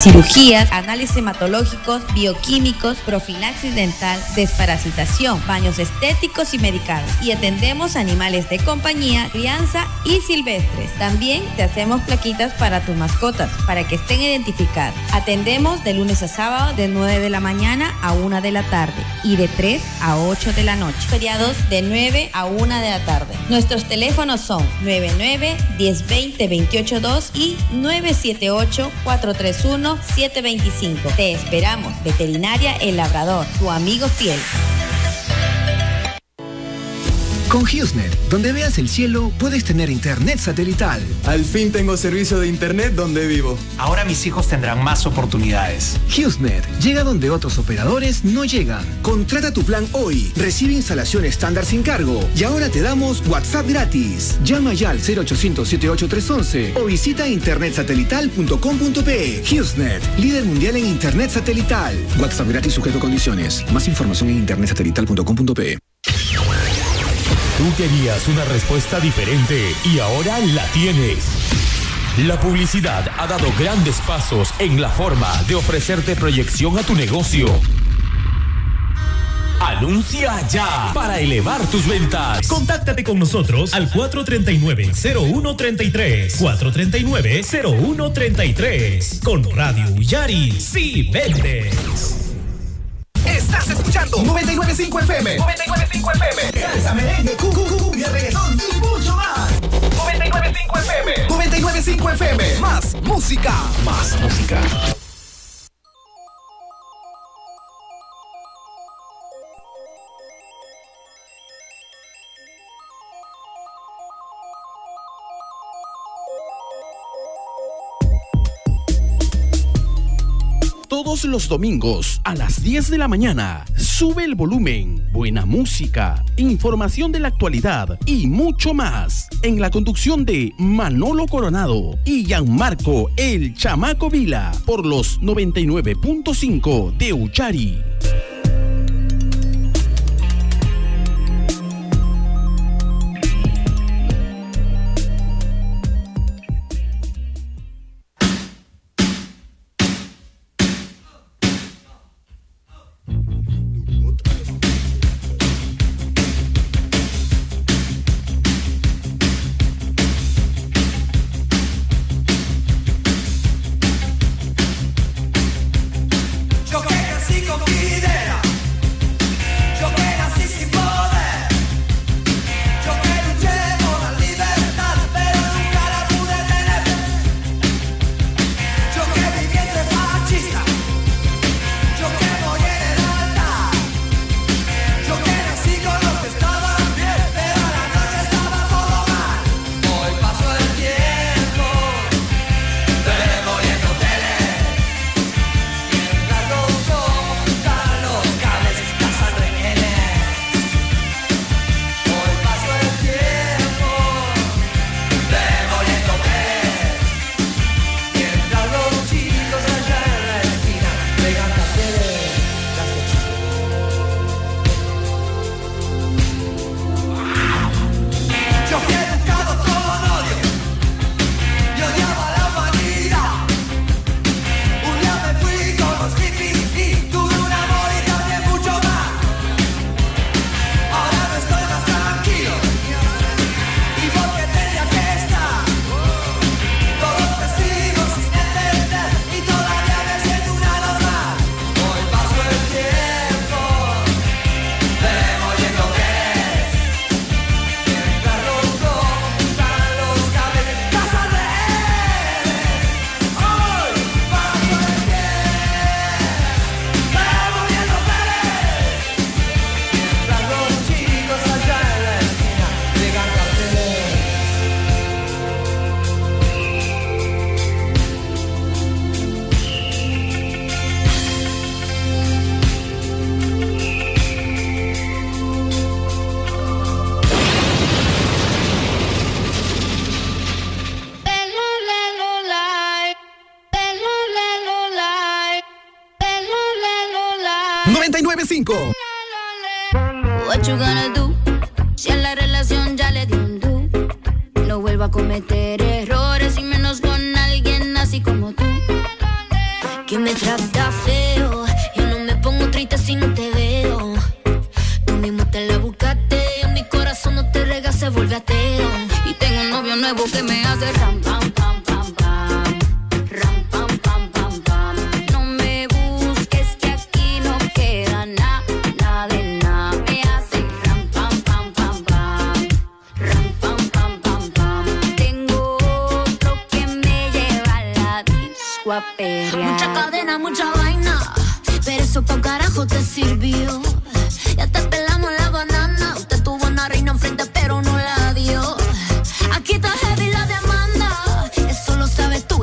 cirugías, análisis hematológicos, bioquímicos, profilaxis dental, desparasitación, baños estéticos y medicales. Y atendemos animales de compañía, crianza y silvestres. También te hacemos plaquitas para tus mascotas, para que estén identificadas. Atendemos de lunes a sábado de 9 de la mañana a 1 de la tarde y de 3 a 8 de la noche. Feriados de 9 a 1 de la tarde. Nuestros teléfonos son 99 1020 282 y 978 431 725. Te esperamos. Veterinaria El Labrador, tu amigo fiel. Con HughesNet, donde veas el cielo, puedes tener internet satelital. Al fin tengo servicio de internet donde vivo. Ahora mis hijos tendrán más oportunidades. HughesNet llega donde otros operadores no llegan. Contrata tu plan hoy. Recibe instalación estándar sin cargo. Y ahora te damos WhatsApp gratis. Llama ya al 0800 78311 o visita internetsatelital.com.pe. HughesNet, líder mundial en internet satelital. WhatsApp gratis sujeto a condiciones. Más información en internetsatelital.com.pe. Tú querías una respuesta diferente y ahora la tienes. La publicidad ha dado grandes pasos en la forma de ofrecerte proyección a tu negocio. Anuncia ya para elevar tus ventas. Contáctate con nosotros al 439-0133. 439-0133. Con Radio Yari, sí vendes. Estás escuchando 995 FM. 995 FM. Salsa, merengue, cumbia, reggaetón y mucho más. 995 FM. 995 FM. Más música. Más música. Todos los domingos a las 10 de la mañana. Sube el volumen, buena música, información de la actualidad y mucho más. En la conducción de Manolo Coronado y Gianmarco El Chamaco Vila por los 99.5 de Uchari.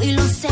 Y lo sé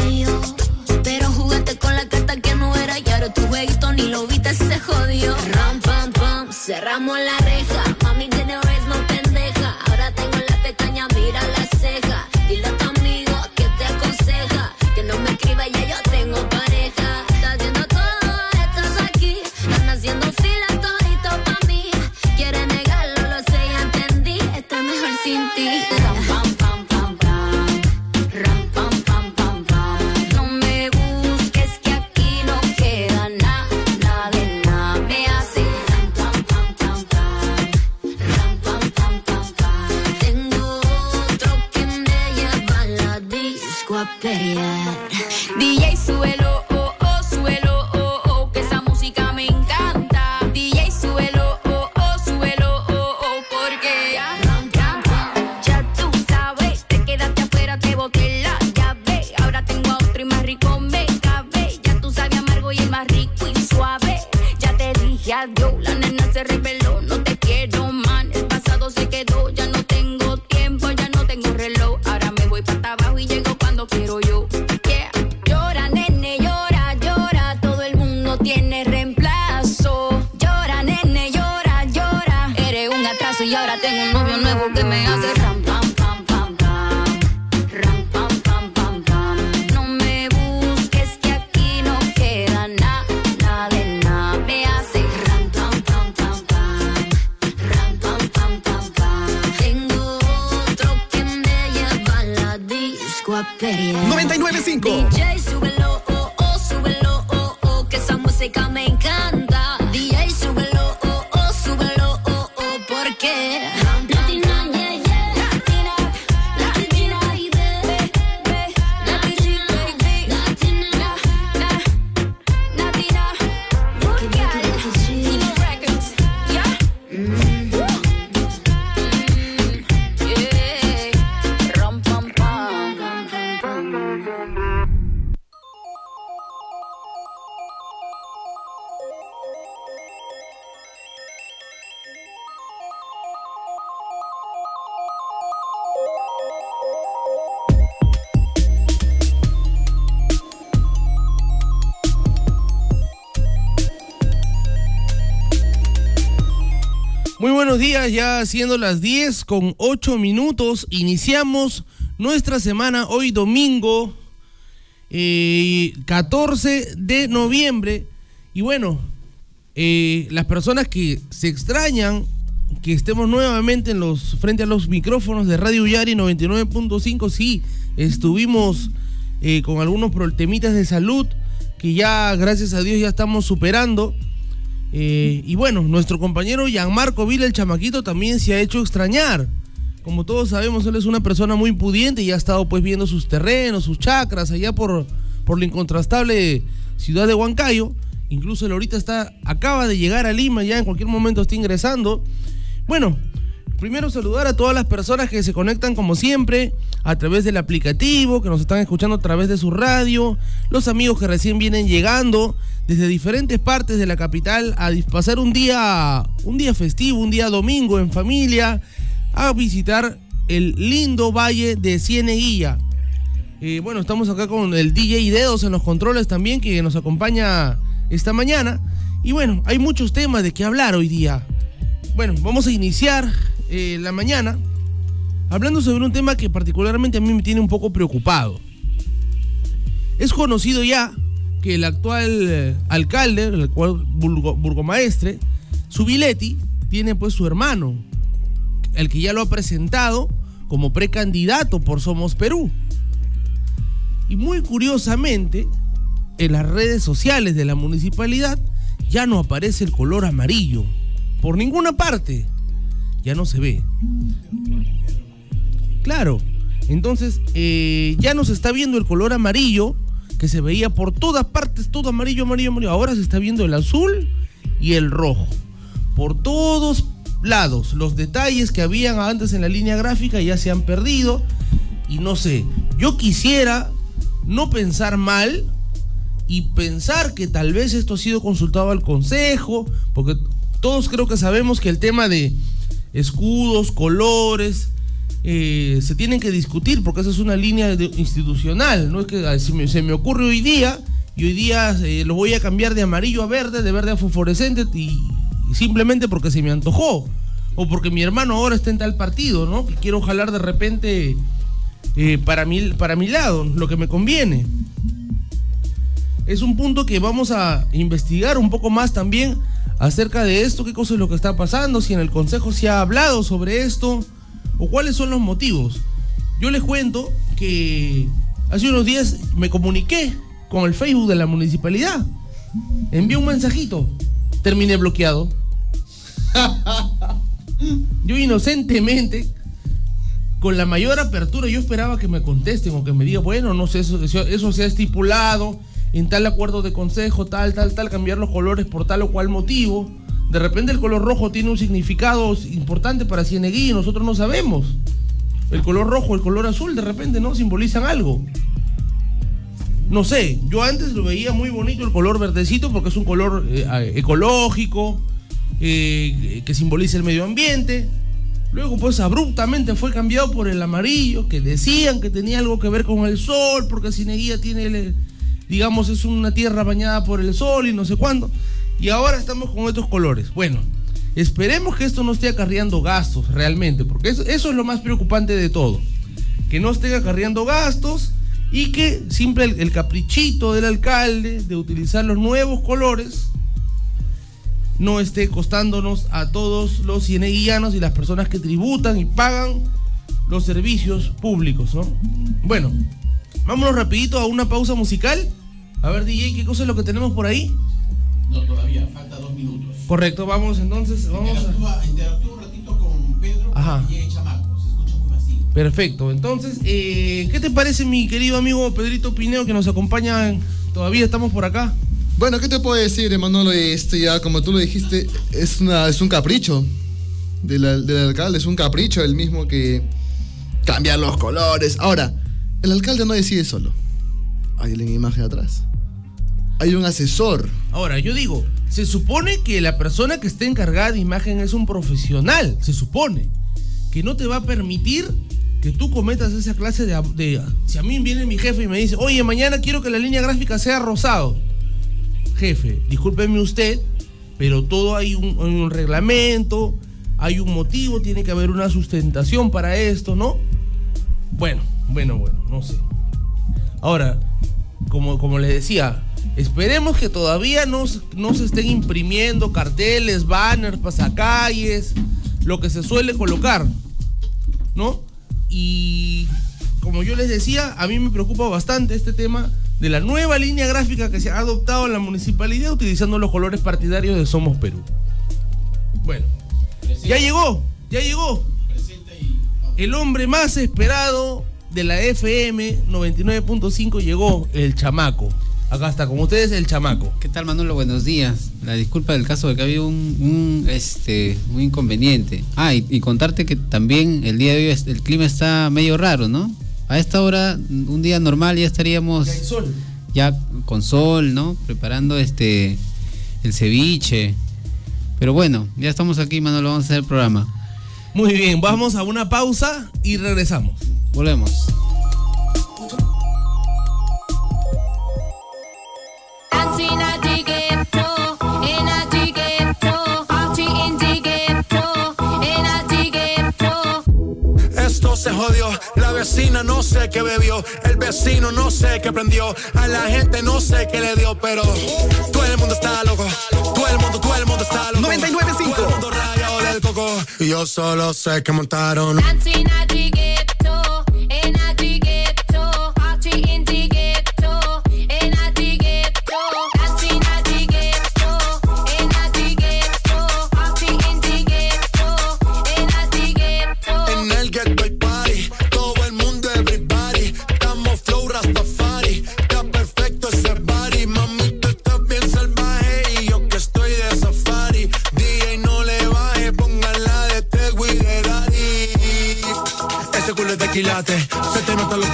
porque. Ya siendo las 10 con 8 minutos, iniciamos nuestra semana hoy domingo eh, 14 de noviembre. Y bueno, eh, las personas que se extrañan que estemos nuevamente en los, frente a los micrófonos de Radio Yari 99.5, sí, estuvimos eh, con algunos problemitas de salud que ya, gracias a Dios, ya estamos superando. Eh, y bueno, nuestro compañero Gianmarco Vila, el chamaquito, también se ha hecho extrañar. Como todos sabemos, él es una persona muy pudiente y ha estado pues viendo sus terrenos, sus chacras allá por, por la incontrastable ciudad de Huancayo. Incluso él ahorita está, acaba de llegar a Lima, ya en cualquier momento está ingresando. Bueno, primero saludar a todas las personas que se conectan como siempre a través del aplicativo, que nos están escuchando a través de su radio, los amigos que recién vienen llegando desde diferentes partes de la capital a pasar un día, un día festivo, un día domingo en familia, a visitar el lindo valle de Cieneguilla. Eh, bueno, estamos acá con el DJ Dedos en los controles también, que nos acompaña esta mañana. Y bueno, hay muchos temas de qué hablar hoy día. Bueno, vamos a iniciar eh, la mañana hablando sobre un tema que particularmente a mí me tiene un poco preocupado. Es conocido ya que el actual eh, alcalde, el actual burgo- burgomaestre, Subiletti, tiene pues su hermano, el que ya lo ha presentado como precandidato por Somos Perú. Y muy curiosamente, en las redes sociales de la municipalidad ya no aparece el color amarillo. Por ninguna parte. Ya no se ve. Claro. Entonces, eh, ya no se está viendo el color amarillo que se veía por todas partes, todo amarillo, amarillo, amarillo. Ahora se está viendo el azul y el rojo. Por todos lados. Los detalles que habían antes en la línea gráfica ya se han perdido. Y no sé, yo quisiera no pensar mal y pensar que tal vez esto ha sido consultado al Consejo, porque todos creo que sabemos que el tema de escudos, colores, eh, se tienen que discutir porque esa es una línea institucional. No es que se me, se ocurre hoy día y hoy día eh, lo voy a cambiar de amarillo a verde, de verde a fosforescente y simplemente porque se me antojó o porque mi hermano ahora está en tal partido, ¿no? Que quiero jalar de repente eh, para, mi, para mi lado, lo que me conviene. Es un punto que vamos a investigar un poco más también acerca de esto, qué cosa es lo que está pasando, si en el Consejo se ha hablado sobre esto o cuáles son los motivos. Yo les cuento que hace unos días me comuniqué con el Facebook de la municipalidad. Envié un mensajito. Terminé bloqueado. Yo inocentemente, con la mayor apertura, yo esperaba que me contesten o que me digan, bueno, no sé, eso, eso, eso se ha estipulado en tal acuerdo de consejo, tal, tal, tal, cambiar los colores por tal o cual motivo. De repente el color rojo tiene un significado importante para Cieneguí y nosotros no sabemos. El color rojo, el color azul, de repente, ¿no? Simbolizan algo. No sé, yo antes lo veía muy bonito el color verdecito porque es un color eh, ecológico, eh, que simboliza el medio ambiente. Luego pues abruptamente fue cambiado por el amarillo, que decían que tenía algo que ver con el sol, porque Cineguía tiene, el- digamos, es una tierra bañada por el sol y no sé cuándo. Y ahora estamos con estos colores. Bueno, esperemos que esto no esté acarreando gastos realmente, porque eso, es lo más preocupante de todo. Que no esté acarreando gastos y que simple el, el caprichito del alcalde de utilizar los nuevos colores no esté costándonos a todos los cieneguillanos y las personas que tributan y pagan los servicios públicos, ¿no? Bueno, vámonos rapidito a una pausa musical. A ver, DJ, ¿qué cosa es lo que tenemos por ahí? No, todavía, falta dos minutos. Correcto, vamos entonces, vamos a... Interactúa, interactúa un ratito con Pedro Ajá. para que llegue chamaco. Se escucha muy vacío. Perfecto, entonces, eh, ¿qué te parece mi querido amigo Pedrito Pineo que nos acompaña? Todavía estamos por acá. Bueno, ¿qué te puedo decir, Manolo? Este ya, como tú lo dijiste, es, una, es un capricho del, del alcalde, es un capricho el mismo que cambiar los colores. Ahora, el alcalde no decide solo. Hay una imagen atrás. Hay un asesor. Ahora, yo digo, se supone que la persona que esté encargada de imagen es un profesional, se supone, que no te va a permitir que tú cometas esa clase de, Si a mí viene mi jefe y me dice, oye, mañana quiero que la línea gráfica sea rosado. Jefe, discúlpeme usted, pero todo hay un, hay un reglamento, hay un motivo, tiene que haber una sustentación para esto, ¿no? Bueno, bueno, bueno, no sé. Ahora, como, como les decía, esperemos que todavía no, se- no se estén imprimiendo carteles, banners, pasacalles, lo que se suele colocar, ¿no? Y como yo les decía, a mí me preocupa bastante este tema de la nueva línea gráfica que se ha adoptado en la municipalidad utilizando los colores partidarios de Somos Perú. Bueno, ya llegó, ya llegó. El hombre más esperado de la FM 99.5 llegó, el chamaco. Acá está, con ustedes el chamaco. ¿Qué tal Manolo? Buenos días. La disculpa del caso de que ha habido un, un, este, un inconveniente. Ah, y, y contarte que también el día de hoy el clima está medio raro, ¿no? A esta hora, un día normal ya estaríamos Ya hay sol. ya con sol, ¿no? Preparando este el ceviche. Pero bueno, ya estamos aquí, Manolo, vamos a hacer el programa. Muy bien, vamos a una pausa y regresamos. Volvemos. La vecina no sé qué bebió, el vecino no sé qué prendió, a la gente no sé qué le dio, pero todo el mundo está loco, todo el mundo, todo el mundo está loco. 99.5 Todo el mundo rayado del coco, y yo solo sé que montaron.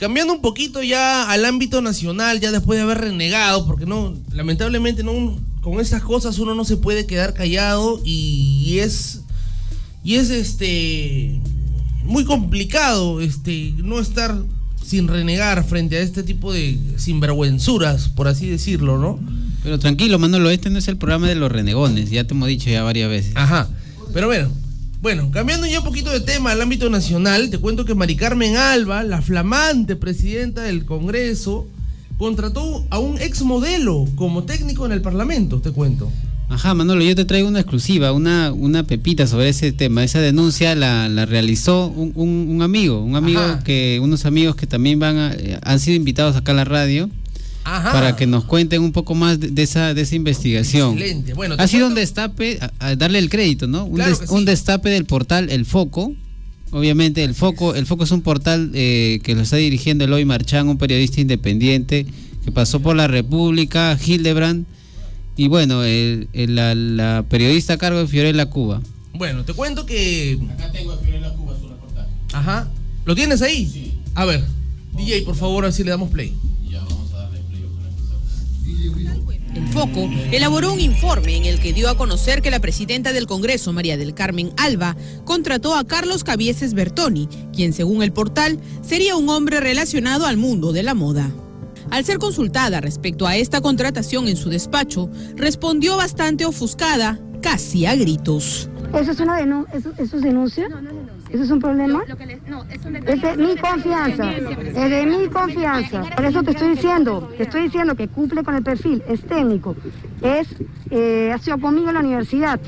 Cambiando un poquito ya al ámbito nacional, ya después de haber renegado, porque no, lamentablemente no, con estas cosas uno no se puede quedar callado y es, y es este, muy complicado este, no estar sin renegar frente a este tipo de sinvergüenzuras, por así decirlo, ¿no? Pero tranquilo, Manolo, este no es el programa de los renegones, ya te hemos dicho ya varias veces. Ajá. Pero bueno, bueno, cambiando ya un poquito de tema al ámbito nacional, te cuento que Mari Carmen Alba, la flamante presidenta del Congreso, contrató a un ex modelo como técnico en el Parlamento, te cuento. Ajá, Manolo, yo te traigo una exclusiva, una, una pepita sobre ese tema. Esa denuncia la, la realizó un, un- un amigo, un amigo Ajá. que, unos amigos que también van a- eh, han sido invitados acá a la radio Ajá. para que nos cuenten un poco más de, de esa, de esa investigación. Excelente. Bueno, ha sido un destape, a- a darle el crédito, ¿no? Un, Claro des- que sí. un destape del portal El Foco. Obviamente el Foco, el Foco es un portal eh, que lo está dirigiendo Eloy Marchán, un periodista independiente que pasó por la República, Hildebrand, y bueno, el- el- la, la periodista a cargo de Fiorella Cuba. Bueno, te cuento que. Acá tengo a Fiorella Cuba su reportaje. Ajá. ¿Lo tienes ahí? A ver, DJ, por favor, así le damos play. El Foco elaboró un informe en el que dio a conocer que la presidenta del Congreso, María del Carmen Alba, contrató a Carlos Cabieses Bertoni, quien según el portal sería un hombre relacionado al mundo de la moda. Al ser consultada respecto a esta contratación en su despacho, respondió bastante ofuscada, casi a gritos. ¿Eso es una denu eso, eso es denuncia? ¿Eso es un problema? es de mi confianza, es de mi confianza. Por eso te estoy diciendo, te estoy diciendo que cumple con el perfil, es técnico, es, eh, ha sido conmigo en la universidad.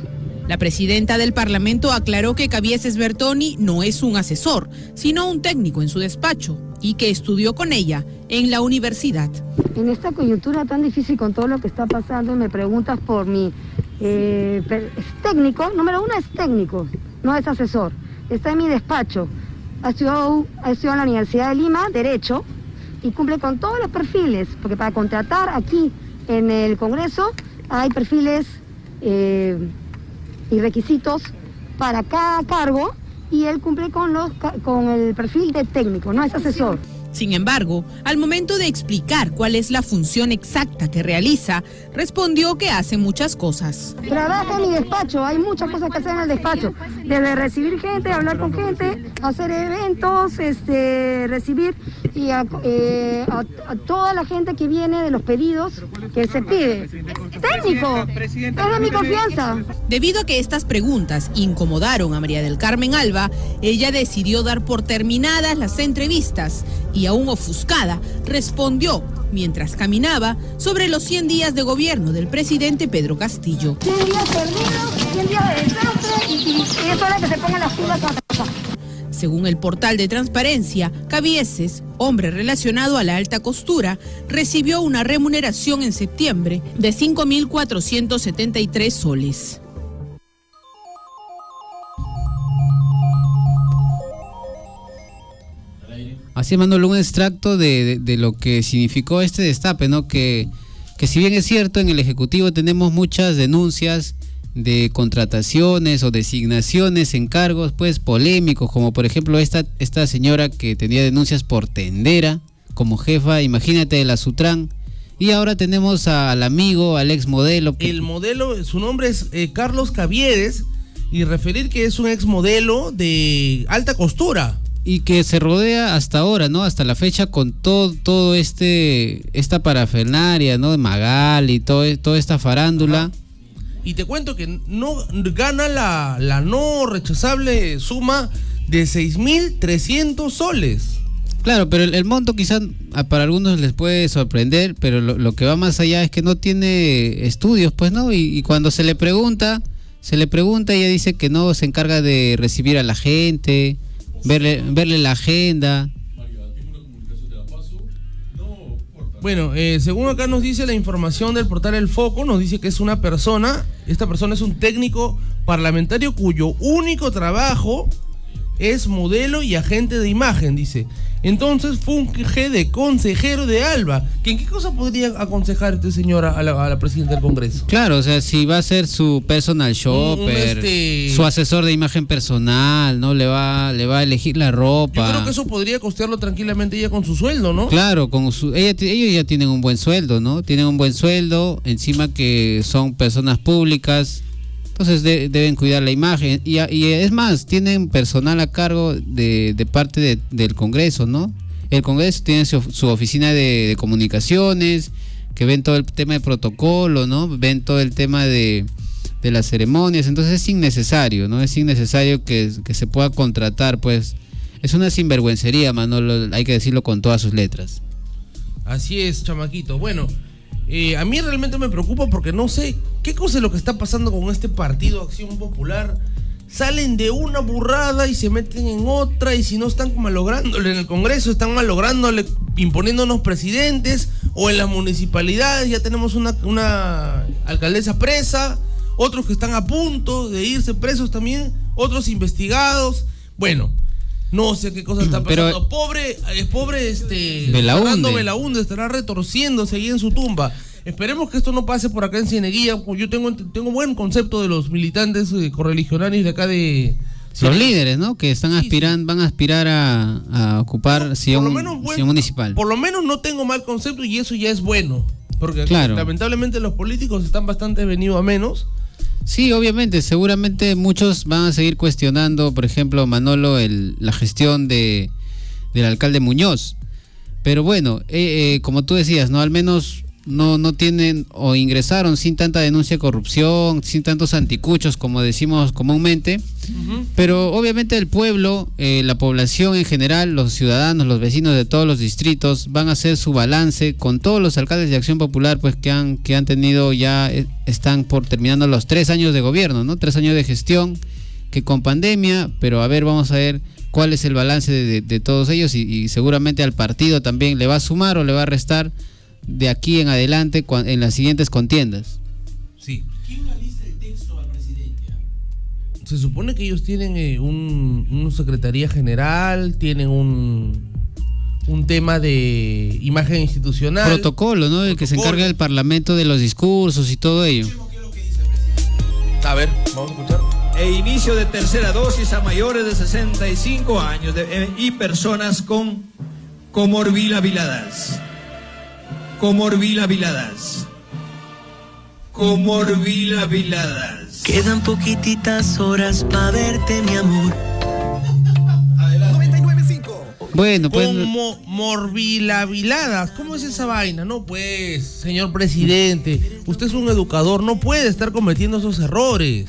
La presidenta del Parlamento aclaró que Cabieses Bertoni no es un asesor, sino un técnico en su despacho y que estudió con ella en la universidad. En esta coyuntura tan difícil con todo lo que está pasando, me preguntas por mi eh, es técnico, número uno es técnico, no es asesor. Está en mi despacho. Ha estudiado, ha estudiado en la Universidad de Lima, Derecho, y cumple con todos los perfiles, porque para contratar aquí en el Congreso hay perfiles eh, y requisitos para cada cargo, y él cumple con, los, con el perfil de técnico, no es asesor. Sin embargo, al momento de explicar cuál es la función exacta que realiza, respondió que hace muchas cosas. Trabaja en mi despacho, hay muchas cosas que hacer en el despacho. Desde recibir gente, hablar con gente, hacer eventos, este, recibir y a, eh, a- a toda la gente que viene de los pedidos que se pide. Técnico, es de mi confianza. Debido a que estas preguntas incomodaron a María del Carmen Alba, ella decidió dar por terminadas las entrevistas y aún ofuscada respondió mientras caminaba sobre los 100 días de gobierno del presidente Pedro Castillo. 100 días perdidos, 100 días de desastre y, y- y es hora que se pongan las pilas a trabajar. Según el portal de transparencia, Cabieses, hombre relacionado a la alta costura, recibió una remuneración en septiembre de 5.473 soles. Así Manolo, un extracto de, de- de lo que significó este destape, ¿no? Que, que si bien es cierto, en el Ejecutivo tenemos muchas denuncias de contrataciones o designaciones en cargos pues polémicos, como por ejemplo esta, esta señora que tenía denuncias por tendera como jefa, imagínate, de la Sutran. Y ahora tenemos al amigo, al ex modelo. que- El modelo, su nombre es eh, Carlos Caviedes y referir que es un ex modelo de alta costura. y que se rodea hasta ahora, ¿no? Hasta la fecha con todo, todo este, esta parafernaria, ¿no? De Magali, todo, toda esta farándula. Y te cuento que no gana la, la no rechazable suma de 6.300 soles. Claro, pero el, monto quizás para algunos les puede sorprender, pero lo, que va más allá es que no tiene estudios, pues, ¿no? Y, y cuando se le pregunta, se le pregunta, ella dice que no se encarga de recibir a la gente, verle, verle la agenda. Bueno, eh, según acá nos dice la información del portal El Foco, nos dice que es una persona, esta persona es un técnico parlamentario cuyo único trabajo es modelo y agente de imagen, dice. Entonces funge de consejero de Alba. ¿Que ¿En qué cosa podría aconsejar este señor a la, a la presidenta del Congreso? Claro, o sea, si va a ser su personal shopper, este- su asesor de imagen personal, ¿no? Le va, le va a elegir la ropa. Yo creo que eso podría costearlo tranquilamente ella con su sueldo, ¿no? Claro, con su, ella, ellos ya tienen un buen sueldo, ¿no? Tienen un buen sueldo, encima que son personas públicas, entonces de- deben cuidar la imagen. Y, es más, tienen personal a cargo de, parte de- del Congreso, ¿no? El Congreso tiene su, oficina de, comunicaciones, que ven todo el tema de protocolo, ¿no? Ven todo el tema de, las ceremonias, entonces es innecesario, ¿no? Es innecesario que, que se pueda contratar, pues. Es una sinvergüencería, Manolo, hay que decirlo con todas sus letras. Así es, chamaquito. Bueno, eh, a mí realmente me preocupa porque no sé qué cosa es lo que está pasando con este partido Acción Popular. Salen de una burrada y se meten en otra y si no están malográndole en el Congreso, están malográndole imponiéndonos presidentes o en las municipalidades ya tenemos una, una alcaldesa presa, otros que están a punto de irse presos también, otros investigados. Bueno, no sé qué cosa está Pero- pasando. pobre, eh, pobre este. Fernando Belaúnde estará retorciéndose ahí en su tumba. Esperemos que esto no pase por acá en Cieneguilla. Yo tengo, tengo buen concepto de los militantes eh, correligionarios de acá de. Los líderes, ¿no? Que están aspirando, van a aspirar a, a ocupar Sion, buen- Sion municipal. Por lo menos no tengo mal concepto y eso ya es bueno. Porque Claro. lamentablemente los políticos están bastante venidos a menos. Sí, obviamente, seguramente muchos van a seguir cuestionando, por ejemplo, Manolo, el, la gestión de, del alcalde Muñoz. Pero bueno, eh, eh, como tú decías, ¿no? Al menos no, no tienen o ingresaron sin tanta denuncia de corrupción, sin tantos anticuchos, como decimos comúnmente. Pero obviamente el pueblo, eh, la población en general, los ciudadanos, los vecinos de todos los distritos van a hacer su balance con todos los alcaldes de Acción Popular, pues que han que han tenido ya eh, están por terminando los tres años de gobierno, no, tres años de gestión, que con pandemia, pero a ver, vamos a ver cuál es el balance de, de- de todos ellos y, y seguramente al partido también le va a sumar o le va a restar de aquí en adelante en las siguientes contiendas. Sí. Se supone que ellos tienen eh, un, una secretaría general, tienen un, un tema de imagen institucional. Protocolo, ¿no? El que se encarga del Parlamento de los discursos y todo ello. A ver, vamos a escuchar. e inicio de tercera dosis a mayores de 65 años de- eh, y personas con comorbilidades. Comorbilidades. Comorbilidades. Quedan poquititas horas para verte, mi amor. Bueno, pues Como morbilaviladas. ¿Cómo es esa vaina? No, pues, señor presidente. Usted es un educador, no puede estar cometiendo esos errores.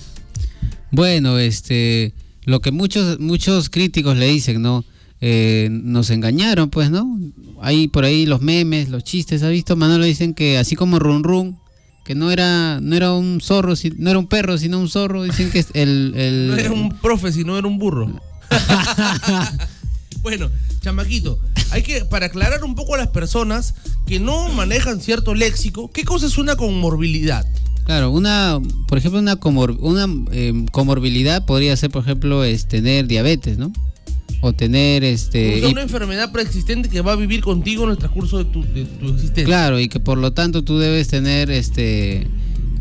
Bueno, este, lo que muchos muchos críticos le dicen, ¿no? Eh, nos engañaron, pues, ¿no? Hay por ahí los memes, los chistes, ¿ha visto? Manolo dicen que así como Run Run, que no era no era un zorro, no era un perro, sino un zorro, dicen que es el, el No era un profe, sino era un burro. bueno, chamaquito, hay que, para aclarar un poco a las personas que no manejan cierto léxico, ¿qué cosa es una comorbilidad? Claro, una, por ejemplo, una, comor- una eh, comorbilidad podría ser, por ejemplo, es tener diabetes, ¿no? O tener este O sea, una enfermedad preexistente que va a vivir contigo en el transcurso de tu, de tu existencia. Claro, y que por lo tanto tú debes tener este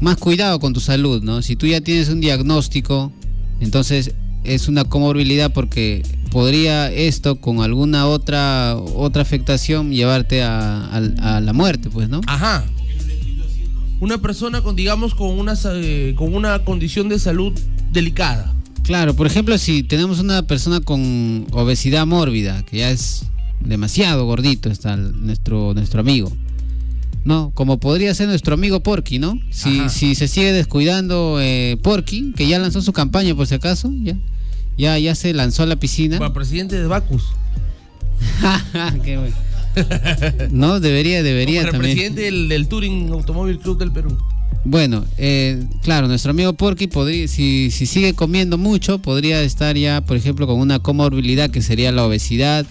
más cuidado con tu salud, ¿no? Si tú ya tienes un diagnóstico, entonces es una comorbilidad porque podría esto con alguna otra otra afectación llevarte a, a- a la muerte, pues, ¿no? Ajá. Una persona con, digamos, con una, eh, con una condición de salud delicada. Claro, por ejemplo, si tenemos una persona con obesidad mórbida, que ya es demasiado gordito, está nuestro, nuestro amigo. No, como podría ser nuestro amigo Porky, ¿no? Si, Ajá. si se sigue descuidando eh, Porky, que ya lanzó su campaña por si acaso, ya, ya, ya se lanzó a la piscina. Para presidente de Bacus. Qué bueno. No, debería, debería Para también. presidente del, del Touring Automóvil Club del Perú. Bueno, eh, claro, nuestro amigo Porky podría, si, si sigue comiendo mucho, podría estar ya, por ejemplo, con una comorbilidad que sería la obesidad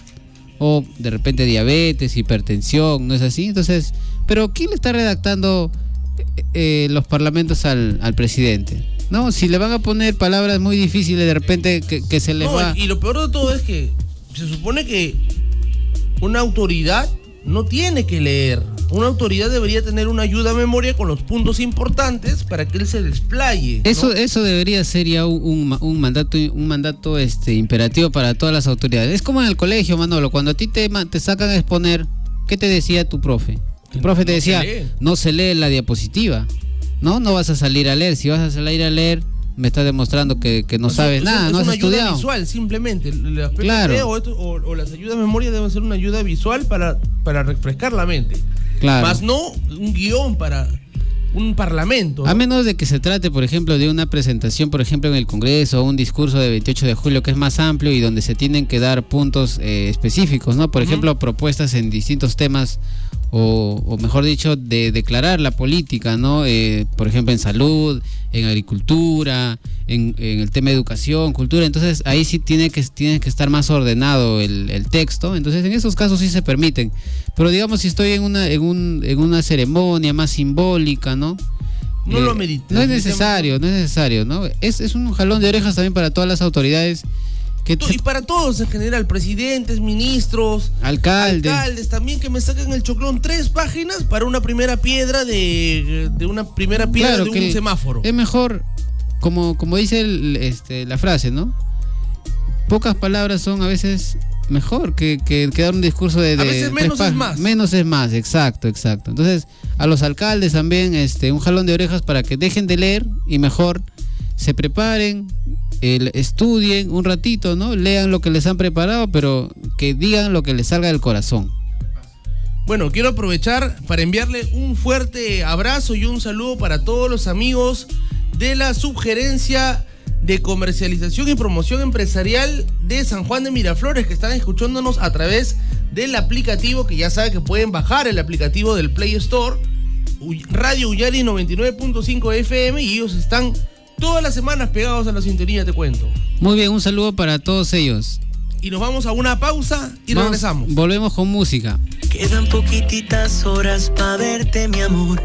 o de repente diabetes, hipertensión, ¿no es así? Entonces, pero ¿quién le está redactando eh, eh, los parlamentos al, al presidente? No, si le van a poner palabras muy difíciles, de repente que, que se le No, va... y lo peor de todo es que se supone que una autoridad no tiene que leer. Una autoridad debería tener una ayuda a memoria con los puntos importantes para que él se desplaye. ¿no? Eso, eso debería ser ya un, un ma- un mandato, un mandato este, imperativo para todas las autoridades. Es como en el colegio, Manolo, cuando a ti te, te sacan a exponer, ¿qué te decía tu profe? Tu profe te no se decía, lee. no se lee la diapositiva, ¿no? No vas a salir a leer. Si vas a salir a leer, me estás demostrando que, que no Es un- sabes nada, es no has una ayuda estudiado. visual, simplemente. Aspecto Claro. o, esto- o- o las ayudas de memoria deben ser una ayuda visual para, para refrescar la mente. Claro. Más no un guion para un parlamento. A ¿no? menos de que se trate, por ejemplo, de una presentación, por ejemplo, en el Congreso o un discurso de 28 de julio que es más amplio y donde se tienen que dar puntos eh, específicos, ¿no? Por ejemplo, propuestas en distintos temas o, o mejor dicho, de declarar la política, ¿no? Eh, por ejemplo, en salud, en agricultura, en, en el tema de educación, cultura. Entonces, ahí sí tiene que, tiene que estar más ordenado el, el texto. Entonces, en esos casos sí se permiten. Pero digamos, si estoy en una, en un, en una ceremonia más simbólica, ¿no? No Eh, lo medite. No es necesario, no es necesario, ¿no? Es, es un jalón de orejas también para todas las autoridades que Y para todos en general, presidentes, ministros, alcaldes. alcaldes también que me sacan el choclón tres páginas para una primera piedra de, de una primera piedra Claro de un que semáforo. Es mejor, como, como dice el- este, la frase, ¿no? Pocas palabras son a veces mejor que, que, que dar un discurso de, A veces menos es más. Menos es más, exacto, exacto. Entonces, a los alcaldes también, este, un jalón de orejas para que dejen de leer y mejor se preparen, el- estudien un ratito, ¿no? Lean lo que les han preparado, pero que digan lo que les salga del corazón. Bueno, quiero aprovechar para enviarle un fuerte abrazo y un saludo para todos los amigos de la subgerencia de comercialización y promoción empresarial de San Juan de Miraflores que están escuchándonos a través del aplicativo que ya saben que pueden bajar el aplicativo del Play Store Radio Uyari 99.5 FM y ellos están todas las semanas pegados a la sintonía, te cuento. Muy bien, un saludo para todos ellos. Y nos vamos a una pausa y Vamos- regresamos. Volvemos con música. Quedan poquititas horas para verte, mi amor.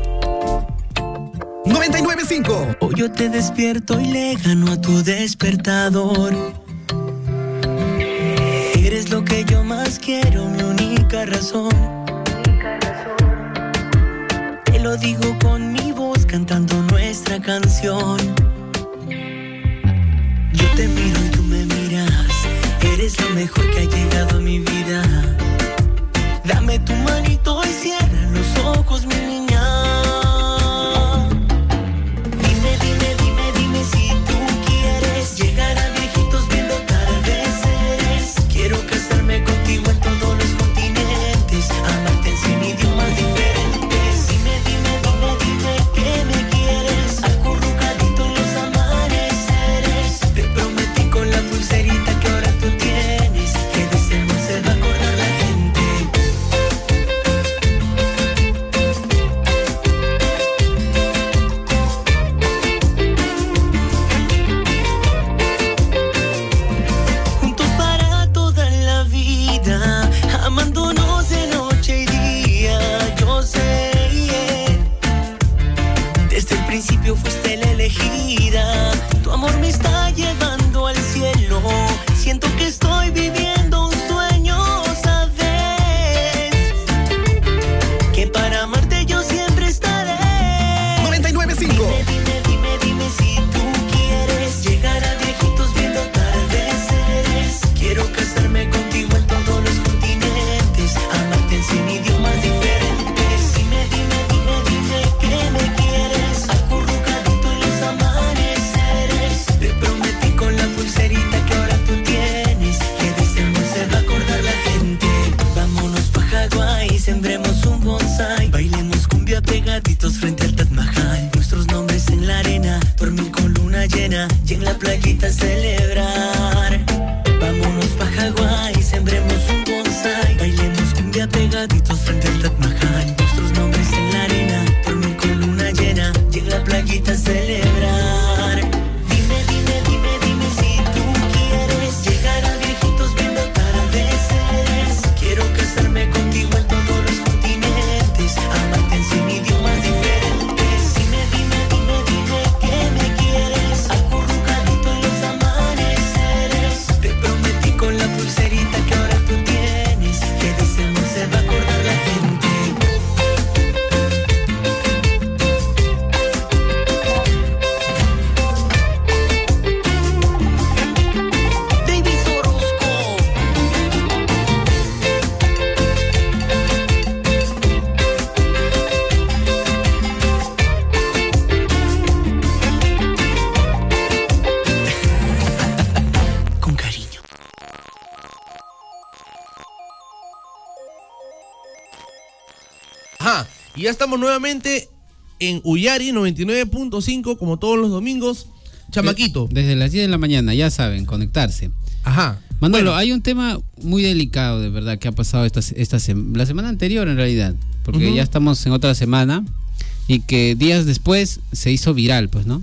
995. Hoy yo te despierto y le gano a tu despertador. Eres lo que yo más quiero, mi única razón. Te lo digo con mi voz cantando nuestra canción. Yo te miro y tú me miras. Eres lo mejor que ha llegado a mi vida. Dame tu manito y cierra los ojos, mi niña. Ya estamos nuevamente en Uyari 99.5 como todos los domingos. Chamaquito. Desde las 10 de la mañana, ya saben, conectarse. Ajá. Manolo, hay un tema muy delicado, de verdad, que ha pasado esta, esta la semana anterior, en realidad, porque ya estamos en otra semana y que días después se hizo viral, pues, ¿no?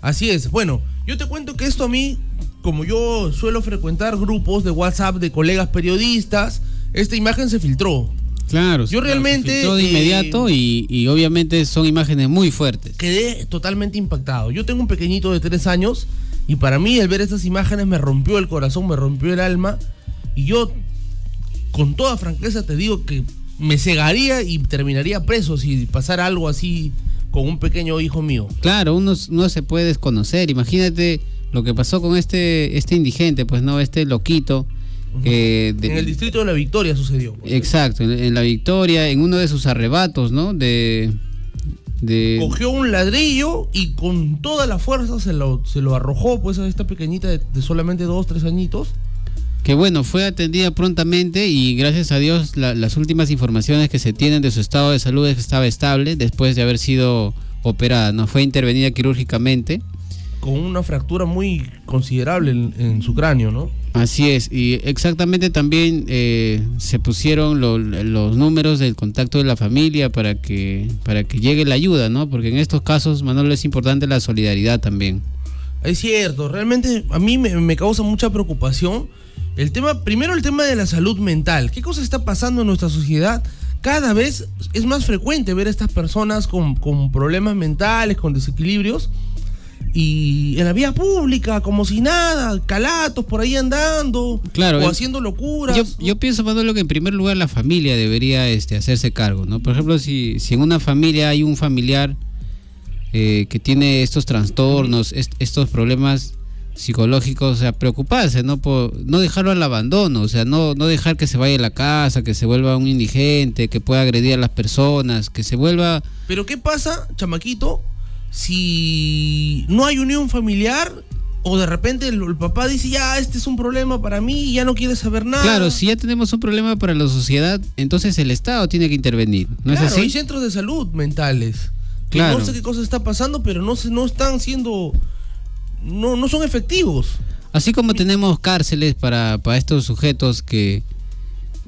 Así es. Bueno, yo te cuento que esto a mí, como yo suelo frecuentar grupos de WhatsApp de colegas periodistas, esta imagen se filtró. Claro. Yo claro, realmente, filtró de eh, inmediato y, y obviamente son imágenes muy fuertes. Quedé totalmente impactado. Yo tengo un pequeñito de tres años y para mí el ver estas imágenes me rompió el corazón, me rompió el alma. Y yo, con toda franqueza, te digo que me cegaría y terminaría preso si pasara algo así con un pequeño hijo mío. Claro, uno no se puede desconocer. Imagínate lo que pasó con este, este indigente, pues no, este loquito. Que de- En el distrito de la Victoria sucedió. Exacto, en, en la victoria, en uno de sus arrebatos, ¿no? De. de Cogió un ladrillo y con toda la fuerza se lo, se lo arrojó pues a esta pequeñita de, de solamente dos, tres añitos. que bueno, fue atendida prontamente y gracias a Dios la- las últimas informaciones que se tienen de su estado de salud es que estaba estable después de haber sido operada, no fue intervenida quirúrgicamente. Con una fractura muy considerable en, en su cráneo, ¿no? Así es, y exactamente también eh, se pusieron lo- los números del contacto de la familia para que, para que llegue la ayuda, ¿no? Porque en estos casos, Manolo, es importante la solidaridad también. Es cierto, realmente a mí me, me causa mucha preocupación el tema, primero el tema de la salud mental. ¿Qué cosa está pasando en nuestra sociedad? Cada vez es más frecuente ver a estas personas con, con problemas mentales, con desequilibrios, y en la vía pública, como si nada, calatos por ahí andando, Claro, o haciendo locuras. Yo, yo pienso, Manolo, que en primer lugar la familia debería este, hacerse cargo, ¿no? Por ejemplo, si, si en una familia hay un familiar eh, que tiene estos trastornos, est- estos problemas psicológicos, o sea, preocuparse, ¿no? Por, no dejarlo al abandono, o sea, no, no dejar que se vaya de la casa, que se vuelva un indigente, que pueda agredir a las personas, que se vuelva... Pero ¿qué pasa, chamaquito, si no hay unión familiar o de repente el, el papá dice, ya, este es un problema para mí y ya no quiere saber nada? Claro, si ya tenemos un problema para la sociedad, entonces el Estado tiene que intervenir, ¿no Claro, es así? hay centros de salud mentales. Claro. No sé qué cosa está pasando, pero no, no están siendo... No, no son efectivos. Así como tenemos cárceles para, para estos sujetos que,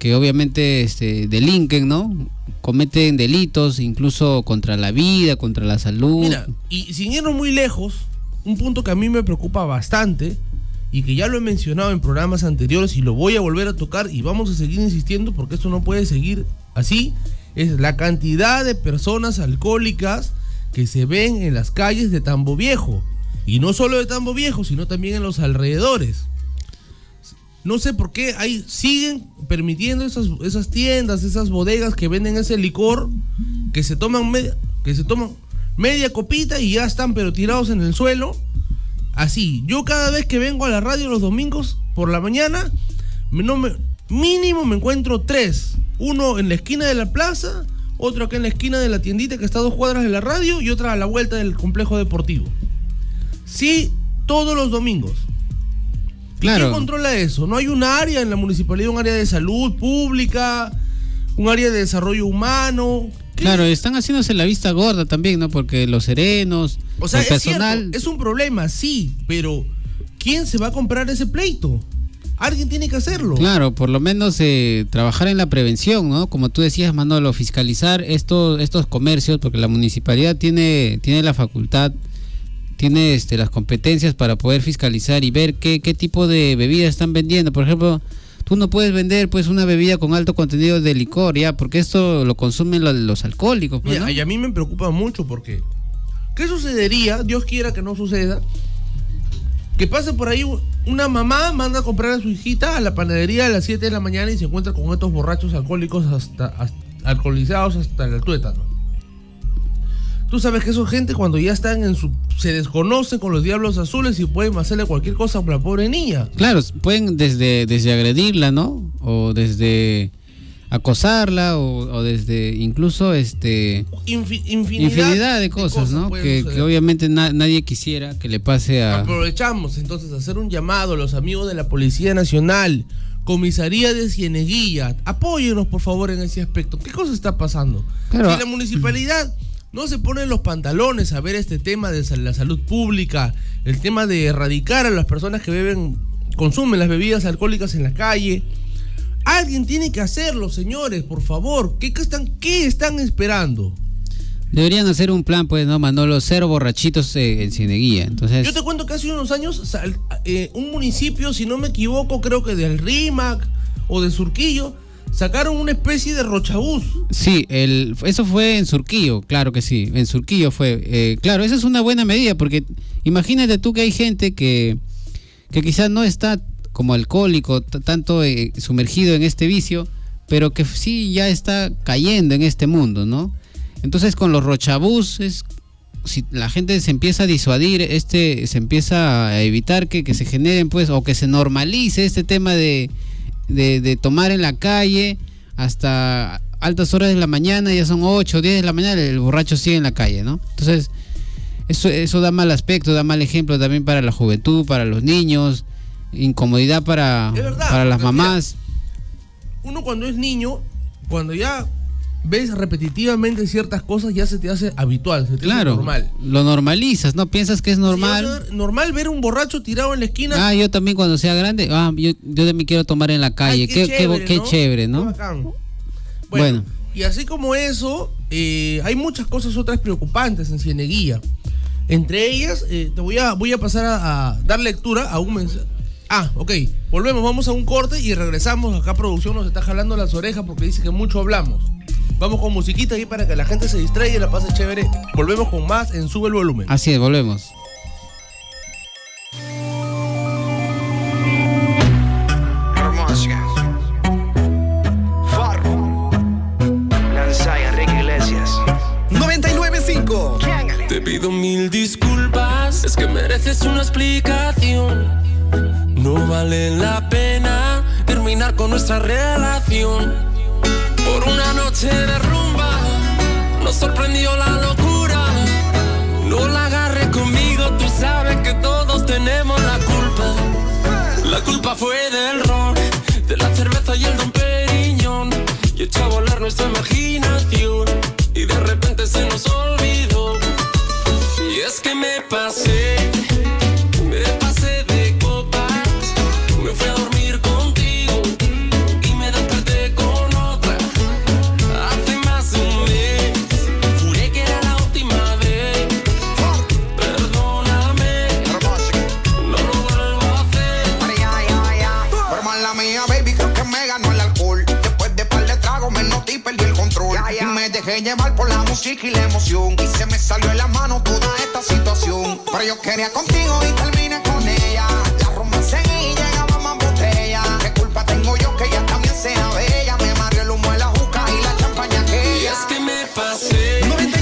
que obviamente este, delinquen, ¿no? Cometen delitos incluso contra la vida, contra la salud. Mira, y sin irnos muy lejos, un punto que a mí me preocupa bastante y que ya lo he mencionado en programas anteriores y lo voy a volver a tocar y vamos a seguir insistiendo porque esto no puede seguir así, es la cantidad de personas alcohólicas que se ven en las calles de Tambo Viejo. Y no solo de Tambo Viejo, sino también en los alrededores. No sé por qué ahí siguen permitiendo esas, esas tiendas, esas bodegas que venden ese licor, que se toman media, que se toman media copita y ya están pero tirados en el suelo. Así, yo cada vez que vengo a la radio los domingos por la mañana, me- mínimo me encuentro tres. Uno en la esquina de la plaza, otro acá en la esquina de la tiendita que está a dos cuadras de la radio y otra a la vuelta del complejo deportivo. Sí, todos los domingos. ¿Y Claro. ¿Quién controla eso? No hay un área en la municipalidad, un área de salud pública, un área de desarrollo humano. Claro, están haciéndose la vista gorda también, ¿no? Porque los serenos, O sea, el es, personal. cierto, es un problema, sí, pero ¿quién se va a comprar ese pleito? Alguien tiene que hacerlo. Claro, por lo menos eh, trabajar en la prevención, ¿no? Como tú decías, Manolo, fiscalizar estos, estos comercios, porque la municipalidad tiene, tiene la facultad, tiene este, las competencias para poder fiscalizar y ver qué, qué tipo de bebidas están vendiendo. Por ejemplo, tú no puedes vender pues una bebida con alto contenido de licor, ya, porque esto lo consumen lo- los alcohólicos. pues, y a mí me preocupa mucho porque ¿qué sucedería? Dios quiera que no suceda. Que pase por ahí una mamá manda a comprar a su hijita a la panadería a las 7 de la mañana y se encuentra con estos borrachos alcohólicos hasta, hasta- alcoholizados hasta el tuétano. Tú sabes que eso gente cuando ya están en su se desconocen con los diablos azules y pueden hacerle cualquier cosa a la pobre niña. Claro, pueden desde, desde agredirla, ¿no? O desde acosarla, o, o desde incluso este Infi- infinidad, infinidad de cosas, ¿no? Que, obviamente na- nadie quisiera que le pase a... Aprovechamos entonces a hacer un llamado a los amigos de la Policía Nacional, Comisaría de Cieneguilla. Apóyenos por favor en ese aspecto. ¿Qué cosa está pasando? Claro. Si la municipalidad no se pone los pantalones a ver este tema de la salud pública, el tema de erradicar a las personas que beben, consumen las bebidas alcohólicas en la calle. Alguien tiene que hacerlo, señores, por favor. ¿Qué, qué están, qué están esperando? Deberían hacer un plan, pues, ¿no, Manolo? Cero borrachitos eh, en Cieneguilla. Entonces, Yo te cuento que hace unos años sal- eh, un municipio, si no me equivoco, creo que del Rímac o de Surquillo, sacaron una especie de rochabús. sí, el, eso fue en Surquillo, claro que sí, en Surquillo fue. Eh, claro, esa es una buena medida, porque imagínate tú que hay gente que, que quizás no está como alcohólico, tanto eh, sumergido en este vicio, pero que sí ya está cayendo en este mundo, ¿no? Entonces con los rochabuses, si la gente se empieza a disuadir, este, se empieza a evitar que, que se generen, pues, o que se normalice este tema de, de, de tomar en la calle hasta altas horas de la mañana, ya son 8 o 10 de la mañana, el borracho sigue en la calle, ¿no? Entonces, eso, eso da mal aspecto, da mal ejemplo también para la juventud, para los niños, incomodidad para, verdad, para las mira, mamás. Uno cuando es niño, cuando ya ves repetitivamente ciertas cosas, ya se te hace habitual, se te hace Claro, normal. lo normalizas, ¿no? Piensas que es normal. Normal ver un borracho tirado en la esquina. Ah, yo también cuando sea grande, ah, yo, yo también quiero tomar en la calle. qué, qué, qué chévere, ¿no? bacán. Bueno, Y así como eso, eh, hay muchas cosas otras preocupantes en Cieneguilla. Entre ellas, eh, te voy a, voy a pasar a, a dar lectura a un mensaje. Ah, ok. Volvemos, vamos a un corte y regresamos. Acá producción nos está jalando las orejas porque dice que mucho hablamos. Vamos con musiquita ahí para que la gente se distraiga y la pase chévere. Volvemos con más en Sube el Volumen. así es, volvemos. Música. Farro. Lanzai, Enrique Iglesias. 995. Te pido mil disculpas, es que mereces una explicación. Vale la pena terminar con nuestra relación. Por una noche de rumba, nos sorprendió la locura. No la agarres conmigo, tú sabes que todos tenemos la culpa. La culpa fue del ron, de la cerveza y el don Periñón. Y echó a volar nuestra imaginación. Y de repente se nos olvidó. Y es que me pasé, mala mía, baby, creo que me ganó el alcohol. Después de par de tragos me noté y perdí el control. Y me dejé llevar por la música y la emoción. Y se me salió en la mano toda esta situación. Pero yo quería contigo y terminé con ella. La rumba seguí y llegaba más botella. ¿Qué culpa tengo yo que ella también sea bella? Me mareó el humo de la juca y la champaña Y aquella. es que me pasé. 995.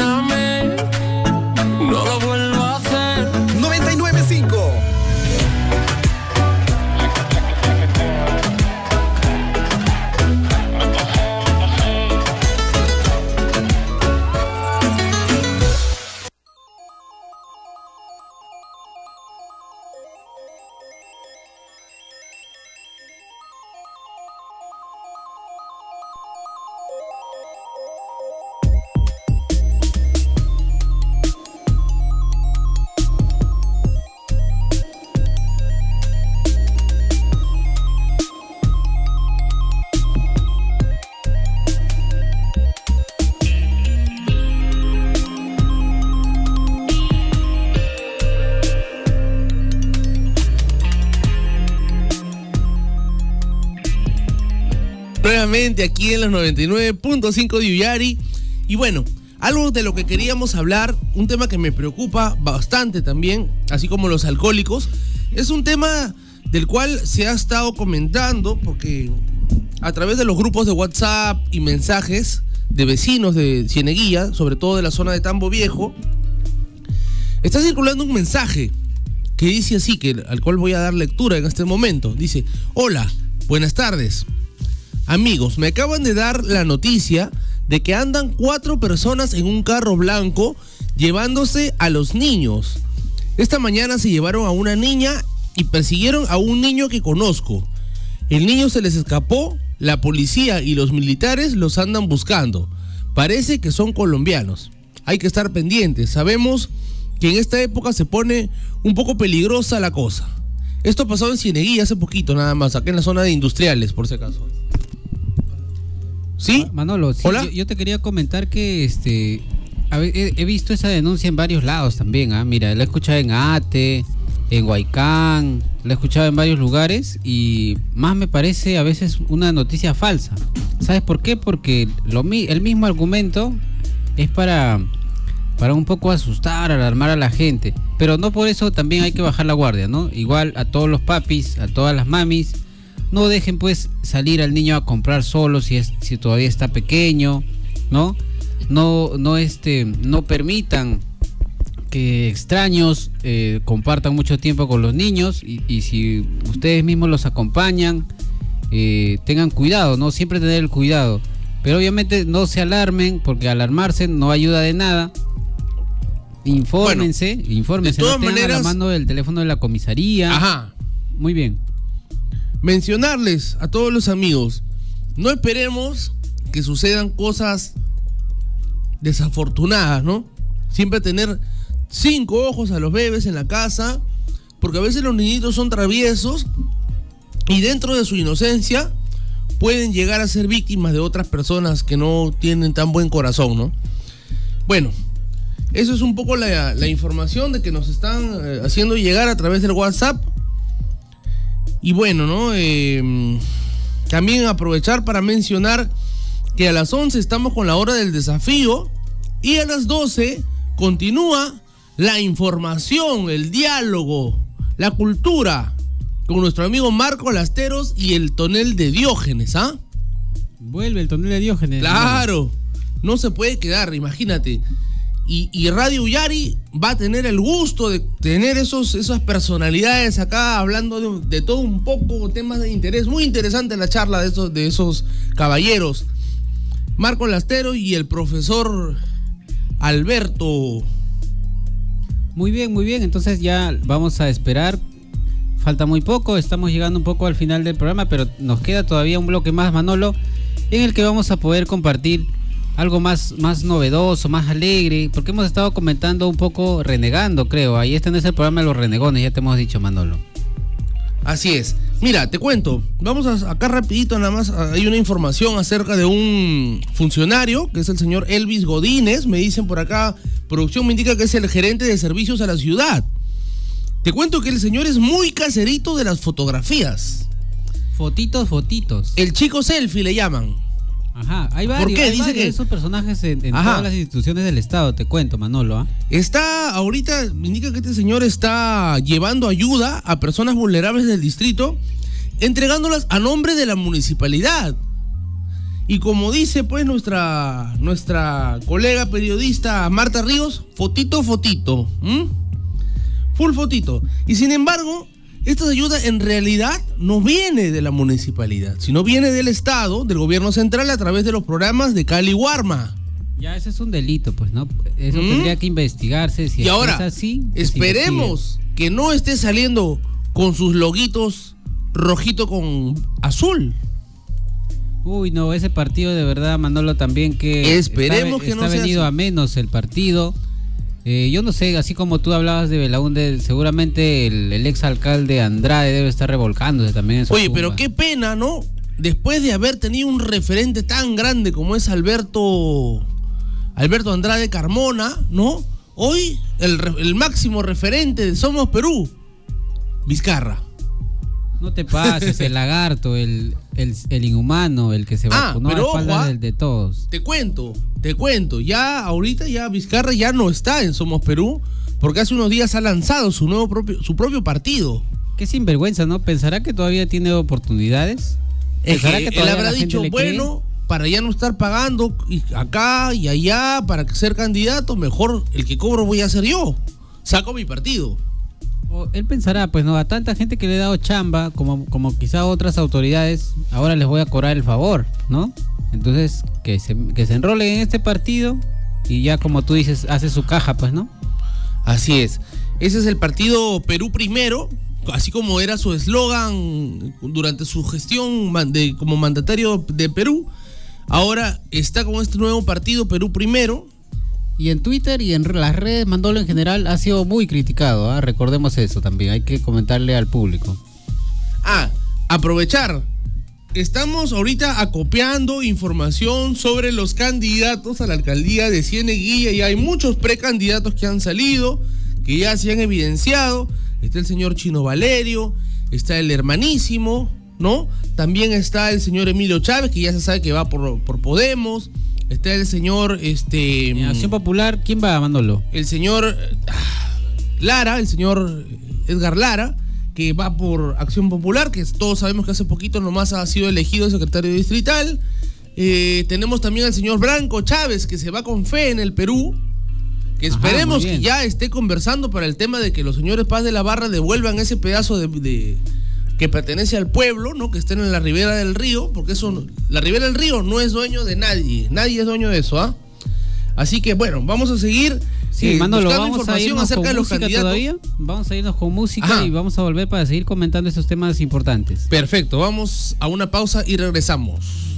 Aquí en los 99.5 de Uyari. Y bueno, algo de lo que queríamos hablar, un tema que me preocupa bastante también, así como los alcohólicos, es un tema del cual se ha estado comentando porque a través de los grupos de WhatsApp y mensajes de vecinos de Cieneguía, sobre todo de la zona de Tambo Viejo, está circulando un mensaje que dice así, que, al cual voy a dar lectura en este momento. Dice, hola, buenas tardes. Amigos, me acaban de dar la noticia de que andan cuatro personas en un carro blanco llevándose a los niños. Esta mañana se llevaron a una niña y persiguieron a un niño que conozco. El niño se les escapó, la policía y los militares los andan buscando. Parece que son colombianos. Hay que estar pendientes. Sabemos que en esta época se pone un poco peligrosa la cosa. Esto pasó en Cieneguía hace poquito nada más, acá en la zona de industriales, por si acaso. ¿Sí? Manolo, sí, Hola. Yo, yo te quería comentar que este a ver, he, he visto esa denuncia en varios lados también, ¿ah? Mira, la he escuchado en Ate, en Huaycán, la he escuchado en varios lugares y más me parece a veces una noticia falsa. ¿Sabes por qué? Porque lo, mi- el mismo argumento es para, para un poco asustar, alarmar a la gente. Pero no por eso también hay que bajar la guardia, ¿no? Igual a todos los papis, a todas las mamis, no dejen pues salir al niño a comprar solo si es si todavía está pequeño, ¿no? No no este no permitan que extraños eh, compartan mucho tiempo con los niños y, y si ustedes mismos los acompañan eh, tengan cuidado, no siempre tener el cuidado, pero obviamente no se alarmen porque alarmarse no ayuda de nada. Infórmense, infórmense, de todas no tengan a la maneras- mano el teléfono de la comisaría. Ajá. Muy bien. Mencionarles a todos los amigos, no esperemos que sucedan cosas desafortunadas, ¿no? Siempre tener cinco ojos a los bebés en la casa, porque a veces los niñitos son traviesos y dentro de su inocencia pueden llegar a ser víctimas de otras personas que no tienen tan buen corazón, ¿no? Bueno, eso es un poco la, la información de que nos están eh, haciendo llegar a través del WhatsApp. Y bueno, ¿no? Eh, también aprovechar para mencionar que a las 11 estamos con la hora del desafío y a las 12 continúa la información, el diálogo, la cultura con nuestro amigo Marco Lasteros y el tonel de Diógenes, ¿ah? Vuelve el tonel de Diógenes. Claro, no se puede quedar, imagínate. Y, Radio Yari va a tener el gusto de tener esos, esas personalidades acá hablando de, de todo un poco, temas de interés. Muy interesante la charla de esos, de esos caballeros. Marco Lastero y el profesor Alberto. Muy bien, muy bien. Entonces ya vamos a esperar. Falta muy poco, estamos llegando un poco al final del programa, pero nos queda todavía un bloque más, Manolo, en el que vamos a poder compartir algo más, más novedoso, más alegre, porque hemos estado comentando un poco renegando, creo. Ahí este no es el programa de los renegones, ya te hemos dicho, Manolo. Así es. Mira, te cuento. Vamos a acá rapidito nada más. Hay una información acerca de un funcionario, que es el señor Elvis Godínez. Me dicen por acá, producción me indica que es el gerente de servicios a la ciudad. Te cuento que el señor es muy caserito de las fotografías. Fotitos, fotitos. El chico selfie le llaman. Ajá, hay varios, ¿Por qué? hay Dice varios que- de esos personajes en, todas las instituciones del Estado, te cuento, Manolo. ¿ah? Está, ahorita me indica que este señor está llevando ayuda a personas vulnerables del distrito, entregándolas a nombre de la municipalidad. Y como dice pues nuestra, nuestra colega periodista Marta Ríos, fotito, fotito. ¿m? Full fotito. Y sin embargo, esta ayuda en realidad no viene de la municipalidad, sino viene del Estado, del gobierno central, a través de los programas de Cali Warma. Ya, ese es un delito, pues, ¿no? Eso ¿Mm? tendría que investigarse. Si y ahora, es así, que esperemos que no esté saliendo con sus loguitos rojito con azul. Uy, no, ese partido de verdad, Manolo, también que... Esperemos está, que no está sea venido a menos el partido. Eh, yo no sé, así como tú hablabas de Belaunde, seguramente el, el ex alcalde Andrade debe estar revolcándose también en su Oye, pero qué pena, ¿no? Después de haber tenido un referente tan grande como es Alberto Alberto Andrade Carmona, ¿no? Hoy el, máximo referente de Somos Perú, Vizcarra. No te pases, el lagarto, el, el, el inhumano, el que se Ah, pero a espaldas ojo, ah. del de todos. Te cuento, te cuento, ya ahorita ya Vizcarra ya no está en Somos Perú, porque hace unos días ha lanzado su nuevo propio, su propio partido. Qué sinvergüenza, ¿no? ¿Pensará que todavía tiene oportunidades? Es ¿Pensará que él habrá dicho, bueno, para ya no estar pagando acá y allá para ser candidato, mejor el que cobro voy a ser yo. Saco mi partido. O él pensará, pues no, a tanta gente que le he dado chamba, como, como quizá otras autoridades, ahora les voy a cobrar el favor, ¿no? Entonces, que se, que se enrole en este partido y ya como tú dices, hace su caja, pues, ¿no? Así es. Ese es el partido Perú Primero, así como era su eslogan durante su gestión de- como mandatario de Perú. Ahora está con este nuevo partido Perú Primero. Y en Twitter y en las redes, Mandolo en general ha sido muy criticado, ¿ah? recordemos eso también, hay que comentarle al público. Ah, aprovechar. Estamos ahorita acopiando información sobre los candidatos a la alcaldía de Cieneguilla y hay muchos precandidatos que han salido, que ya se han evidenciado. Está el señor Chino Valerio, está el hermanísimo, ¿no? También está el señor Emilio Chávez, que ya se sabe que va por, por Podemos. Está el señor, este... En Acción Popular, ¿quién va, Mandolo? El señor ah, Lara, el señor Edgar Lara, que va por Acción Popular, que todos sabemos que hace poquito nomás ha sido elegido secretario distrital. Eh, tenemos también al señor Branco Chávez, que se va con fe en el Perú. Que esperemos que ya esté conversando para el tema de que los señores Paz de la Barra devuelvan ese pedazo de, de- que pertenece al pueblo, ¿no? Que estén en la ribera del río, porque eso, la ribera del río no es dueño de nadie, nadie es dueño de eso, ¿ah? Así que bueno, vamos a seguir Sí, eh, buscando vamos a información irnos acerca de los candidatos. todavía. Vamos a irnos con música Ajá. y vamos a volver para seguir comentando estos temas importantes. Perfecto, vamos a una pausa y regresamos.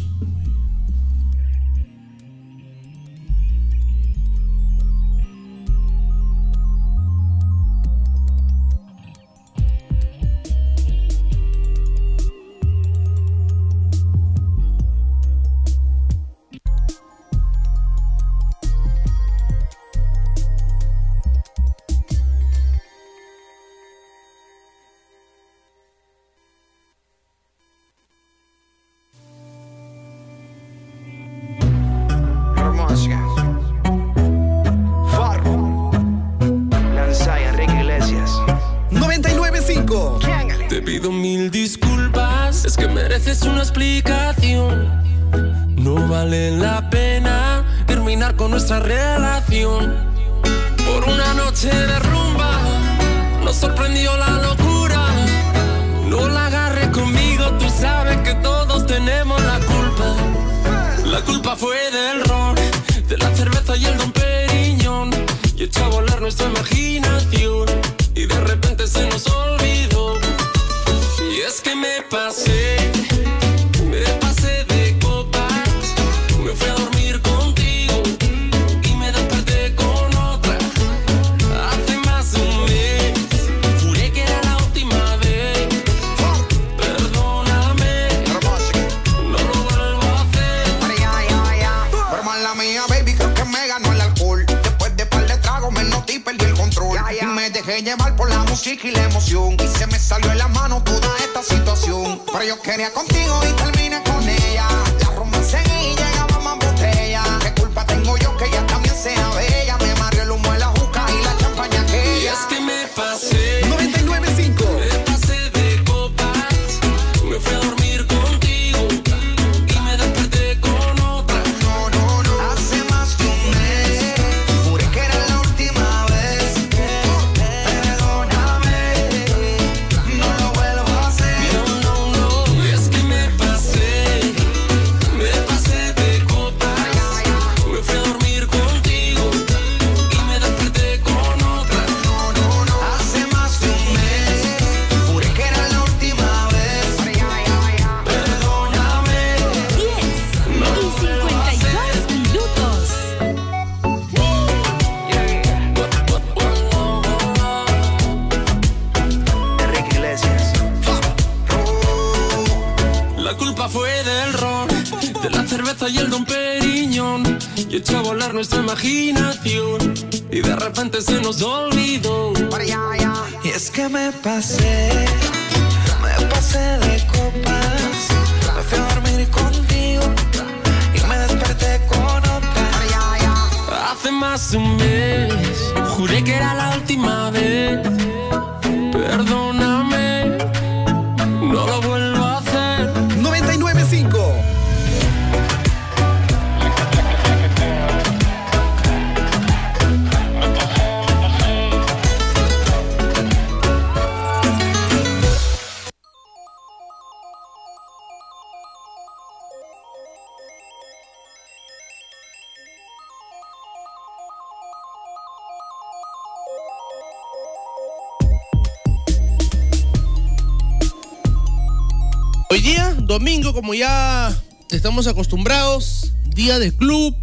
Estamos acostumbrados, día de club,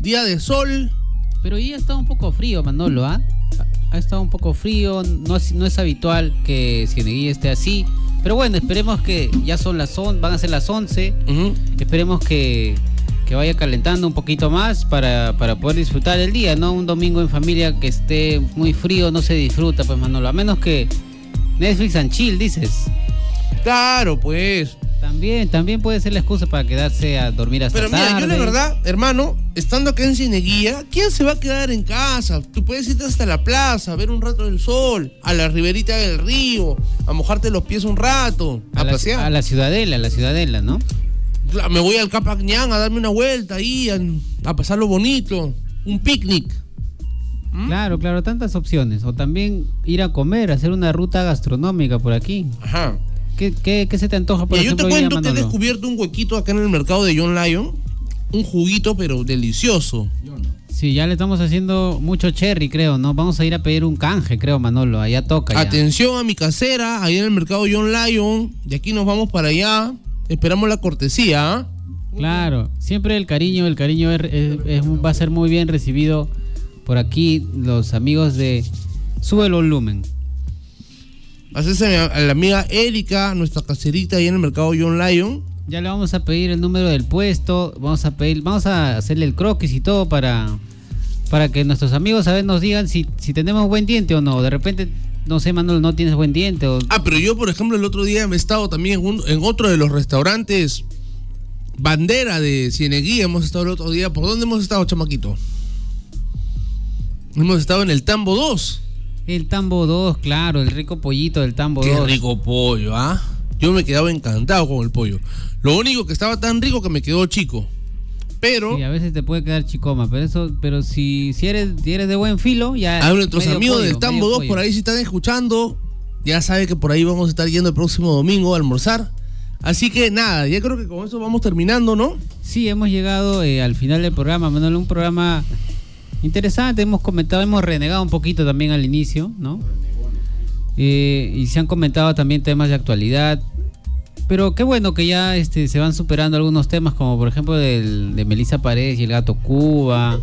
día de sol. Pero hoy ha estado un poco frío, Manolo, ¿ah? Ha estado un poco frío, no es, no es habitual que Cieneguilla esté así. Pero bueno, esperemos que ya son las van a ser las 11. Esperemos que, que vaya calentando un poquito más para, para poder disfrutar el día, ¿no? Un domingo en familia que esté muy frío no se disfruta, pues Manolo. A menos que Netflix and chill, dices. Claro, pues. También, también puede ser la excusa para quedarse a dormir hasta Pero tarde. mira, yo la verdad, hermano, estando acá en Cineguía, ¿quién se va a quedar en casa? Tú puedes irte hasta la plaza, a ver un rato del sol, a la riberita del río, a mojarte los pies un rato, a, a, la, pasear. a la ciudadela, a la ciudadela, ¿no? Me voy al Capacñán a darme una vuelta ahí, a, a pasarlo bonito, un picnic. ¿Mm? Claro, claro, tantas opciones. O también ir a comer, hacer una ruta gastronómica por aquí. Ajá. ¿Qué, qué, qué se te antoja, por Mira, yo te ejemplo, cuento que he descubierto un huequito acá en el mercado de John Lyon, un juguito pero delicioso. Sí, ya le estamos haciendo mucho cherry, creo, ¿no? Vamos a ir a pedir un canje, creo, Manolo. Allá toca. ya. Atención a mi casera, ahí en el mercado John Lyon. De aquí nos vamos para allá. Esperamos la cortesía. ¿ah? Claro, siempre el cariño, el cariño es- es- es- va a ser muy bien recibido por aquí, los amigos de Sube el Volumen. Haces a, la amiga Erika, nuestra caserita ahí en el mercado John Lyon. Ya le vamos a pedir el número del puesto, vamos a pedir, vamos a hacerle el croquis y todo para, para que nuestros amigos a ver nos digan si, si tenemos buen diente o no. De repente, no sé, Manolo, no tienes buen diente o Ah, pero yo, por ejemplo, el otro día me he estado también en, un- en otro de los restaurantes bandera de Cieneguía. Hemos estado el otro día. ¿Por dónde hemos estado, chamaquito? Hemos estado en el Tambo 2. El Tambo 2, claro, el rico pollito del Tambo Qué 2. rico pollo, ¿ah? Yo me quedaba encantado con el pollo. Lo único que estaba tan rico que me quedó chico. Pero Sí, a veces te puede quedar chicoma, pero eso, pero si, si eres, si eres de buen filo, ya. a nuestros amigos pollo, del Tambo medio 2 pollo. por ahí si están escuchando, ya saben que por ahí vamos a estar yendo el próximo domingo a almorzar. Así que nada, ya creo que con eso vamos terminando, ¿no? Sí, hemos llegado eh, al final del programa, Manuel, un programa interesante, hemos comentado, hemos renegado un poquito también al inicio, ¿no? Eh, y se han comentado también temas de actualidad. Pero qué bueno que ya este, se van superando algunos temas, como por ejemplo del, de Melissa Paredes y el gato Cuba.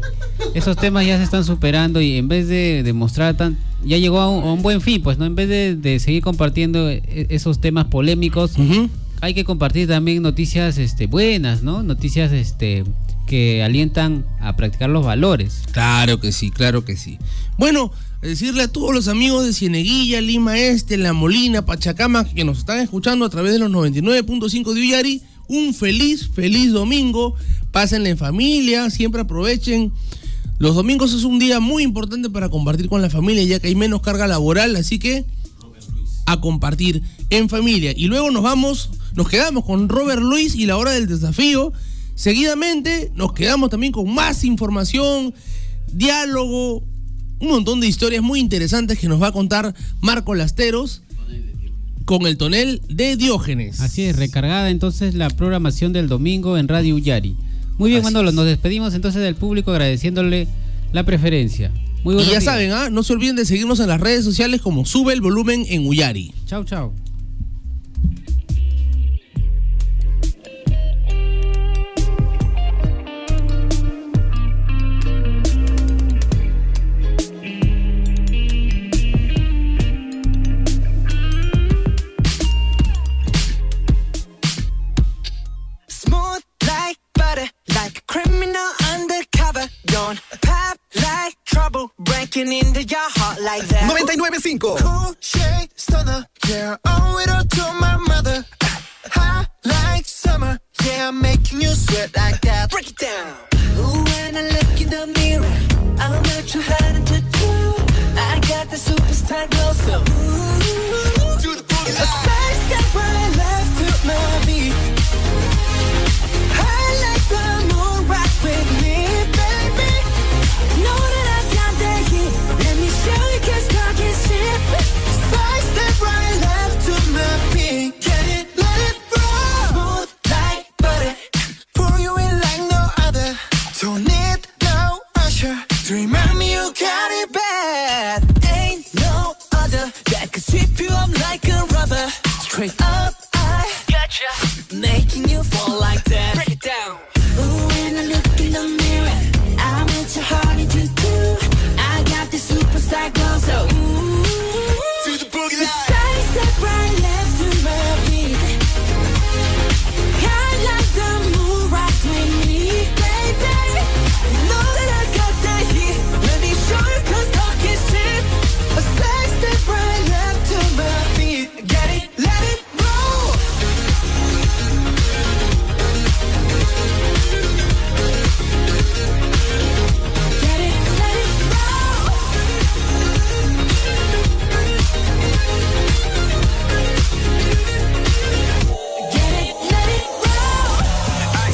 Esos temas ya se están superando y en vez de demostrar tan... Ya llegó a un, a un buen fin, pues, ¿no? En vez de, de seguir compartiendo e- esos temas polémicos, hay que compartir también noticias este, buenas, ¿no? Noticias este, que alientan a practicar los valores. Claro que sí, claro que sí. Bueno, decirle a todos los amigos de Cieneguilla, Lima Este, La Molina, Pachacama, que nos están escuchando a través de los 99.5 de Uyari, un feliz, feliz domingo. Pásenle en familia, siempre aprovechen. Los domingos es un día muy importante para compartir con la familia, ya que hay menos carga laboral, así que a compartir en familia. Y luego nos vamos, nos quedamos con Robert Luis y la hora del desafío. Seguidamente nos quedamos también con más información, diálogo, un montón de historias muy interesantes que nos va a contar Marco Lasteros con el tonel de Diógenes. Así es, recargada entonces la programación del domingo en Radio Uyari. Muy bien, Manolo, nos despedimos entonces del público agradeciéndole la preferencia. Muy y ya días. saben, ¿ah? no se olviden de seguirnos en las redes sociales como Sube el Volumen en Uyari. Chau, chau. Like that. 99.5. Cool shade stunner, yeah,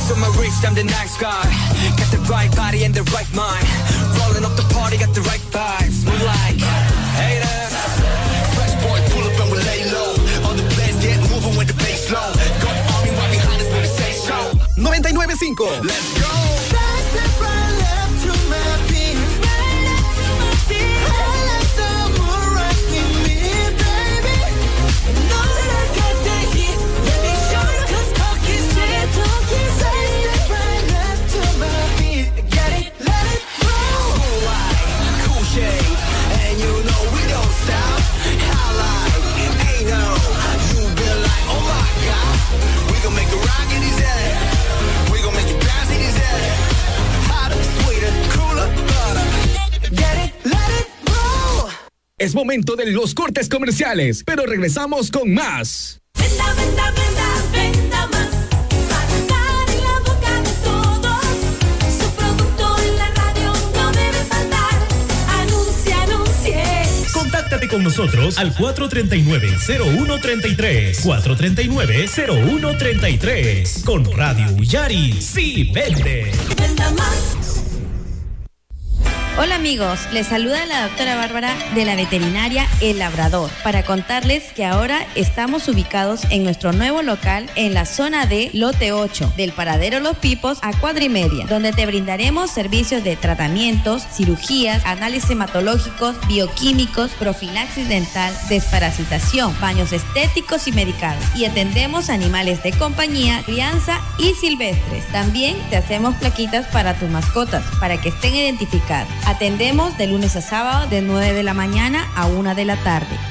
Eyes on my wrist, I'm the nice guy. Got the right body and the right mind. Rolling up the party, got the right vibes. Move like haters. Fresh boy, pull up and we lay low. All the players get moving with the bass low. Got army right behind us when we say so. 99.5. Let's go. Side step Es momento de los cortes comerciales, pero regresamos con más. Venda, venda, venda, venda más. Para en la boca de todos. Su producto en la radio no debe faltar. Anuncie, anuncie. Contáctate con nosotros al 439-0133. 439-0133. Con Radio Uyari, sí vende. Venda más. Hola amigos, les saluda la doctora Bárbara de la veterinaria El Labrador para contarles que ahora estamos ubicados en nuestro nuevo local en la zona de Lote 8 del Paradero Los Pipos a Cuadrimedia, donde te brindaremos servicios de tratamientos, cirugías, análisis hematológicos, bioquímicos, profilaxis dental, desparasitación, baños estéticos y medicados y atendemos animales de compañía, crianza y silvestres. También te hacemos plaquitas para tus mascotas para que estén identificadas. Atendemos de lunes a sábado de 9 de la mañana a 1 de la tarde